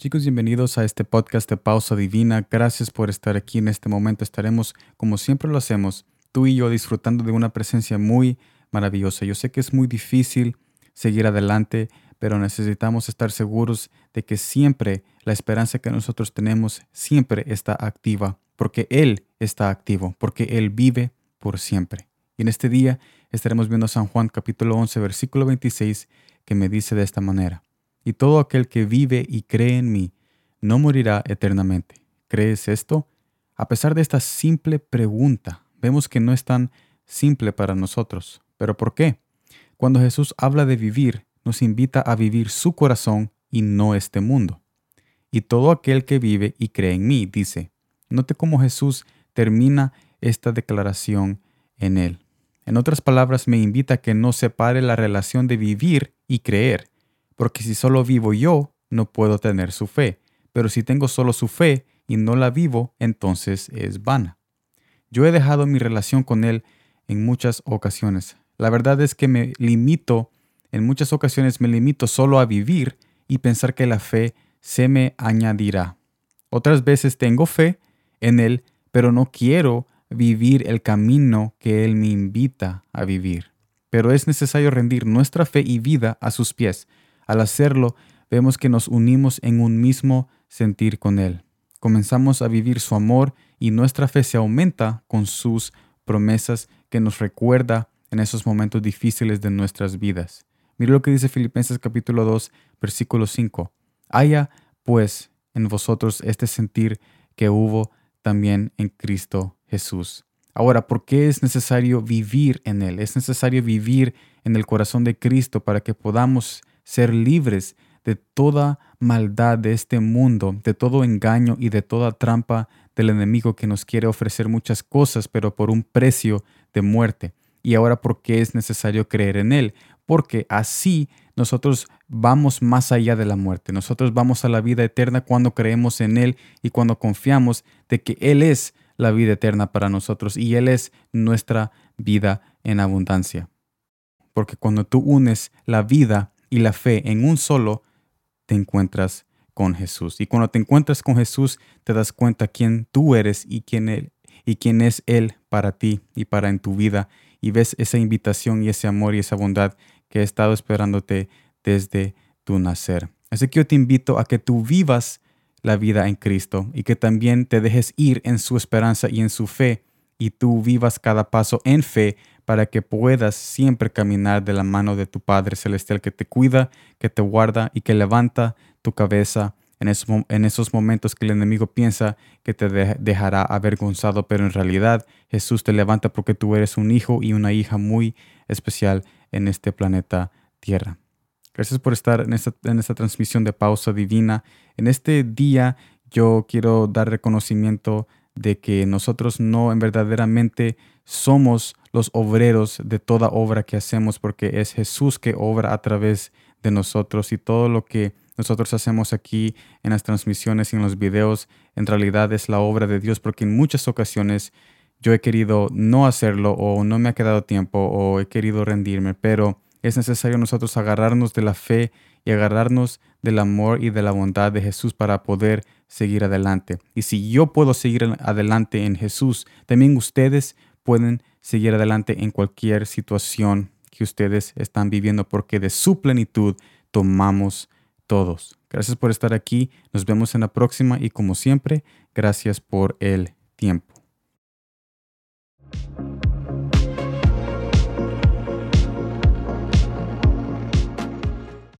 Chicos, bienvenidos a este podcast de Pausa Divina. Gracias por estar aquí en este momento. Estaremos, como siempre lo hacemos, tú y yo disfrutando de una presencia muy maravillosa. Yo sé que es muy difícil seguir adelante, pero necesitamos estar seguros de que siempre la esperanza que nosotros tenemos siempre está activa, porque Él está activo, porque Él vive por siempre. Y en este día estaremos viendo San Juan capítulo 11, versículo 26, que me dice de esta manera y todo aquel que vive y cree en mí no morirá eternamente. ¿Crees esto? A pesar de esta simple pregunta, vemos que no es tan simple para nosotros. ¿Pero por qué? Cuando Jesús habla de vivir, nos invita a vivir su corazón y no este mundo. Y todo aquel que vive y cree en mí, dice. Note cómo Jesús termina esta declaración en él. En otras palabras, me invita a que no separe la relación de vivir y creer, porque si solo vivo yo, no puedo tener su fe, pero si tengo solo su fe y no la vivo, entonces es vana. Yo he dejado mi relación con Él en muchas ocasiones. La verdad es que me limito, en muchas ocasiones me limito solo a vivir y pensar que la fe se me añadirá. Otras veces tengo fe en Él, pero no quiero vivir el camino que Él me invita a vivir. Pero es necesario rendir nuestra fe y vida a sus pies al hacerlo, vemos que nos unimos en un mismo sentir con Él. Comenzamos a vivir su amor y nuestra fe se aumenta con sus promesas que nos recuerda en esos momentos difíciles de nuestras vidas. Mire lo que dice Filipenses capítulo 2, versículo 5. Haya pues en vosotros este sentir que hubo también en Cristo Jesús. Ahora, ¿por qué es necesario vivir en Él? Es necesario vivir en el corazón de Cristo para que podamos ser libres de toda maldad de este mundo, de todo engaño y de toda trampa del enemigo que nos quiere ofrecer muchas cosas, pero por un precio de muerte. Y ahora, ¿por qué es necesario creer en Él? Porque así nosotros vamos más allá de la muerte. Nosotros vamos a la vida eterna cuando creemos en Él y cuando confiamos de que Él es la vida eterna para nosotros y Él es nuestra vida en abundancia. Porque cuando tú unes la vida y la fe en un solo, te encuentras con Jesús. Y cuando te encuentras con Jesús, te das cuenta quién tú eres y quién y quién es él para ti y para en tu vida y ves esa invitación y ese amor y esa bondad que ha estado esperándote desde tu nacer. Así que yo te invito a que tú vivas la vida en Cristo y que también te dejes ir en su esperanza y en su fe y tú vivas cada paso en fe para que puedas siempre caminar de la mano de tu Padre Celestial que te cuida, que te guarda y que levanta tu cabeza en esos, en esos momentos que el enemigo piensa que te dejará avergonzado, pero en realidad Jesús te levanta porque tú eres un hijo y una hija muy especial en este planeta Tierra. Gracias por estar en esta, en esta transmisión de pausa divina. En este día yo quiero dar reconocimiento de que nosotros no en verdaderamente somos los obreros de toda obra que hacemos, porque es Jesús que obra a través de nosotros y todo lo que nosotros hacemos aquí en las transmisiones y en los videos en realidad es la obra de Dios, porque en muchas ocasiones yo he querido no hacerlo o no me ha quedado tiempo o he querido rendirme, pero es necesario nosotros agarrarnos de la fe y agarrarnos del amor y de la bondad de Jesús para poder seguir adelante. Y si yo puedo seguir adelante en Jesús, también ustedes pueden seguir adelante en cualquier situación que ustedes están viviendo, porque de su plenitud tomamos todos. Gracias por estar aquí, nos vemos en la próxima y como siempre, gracias por el tiempo.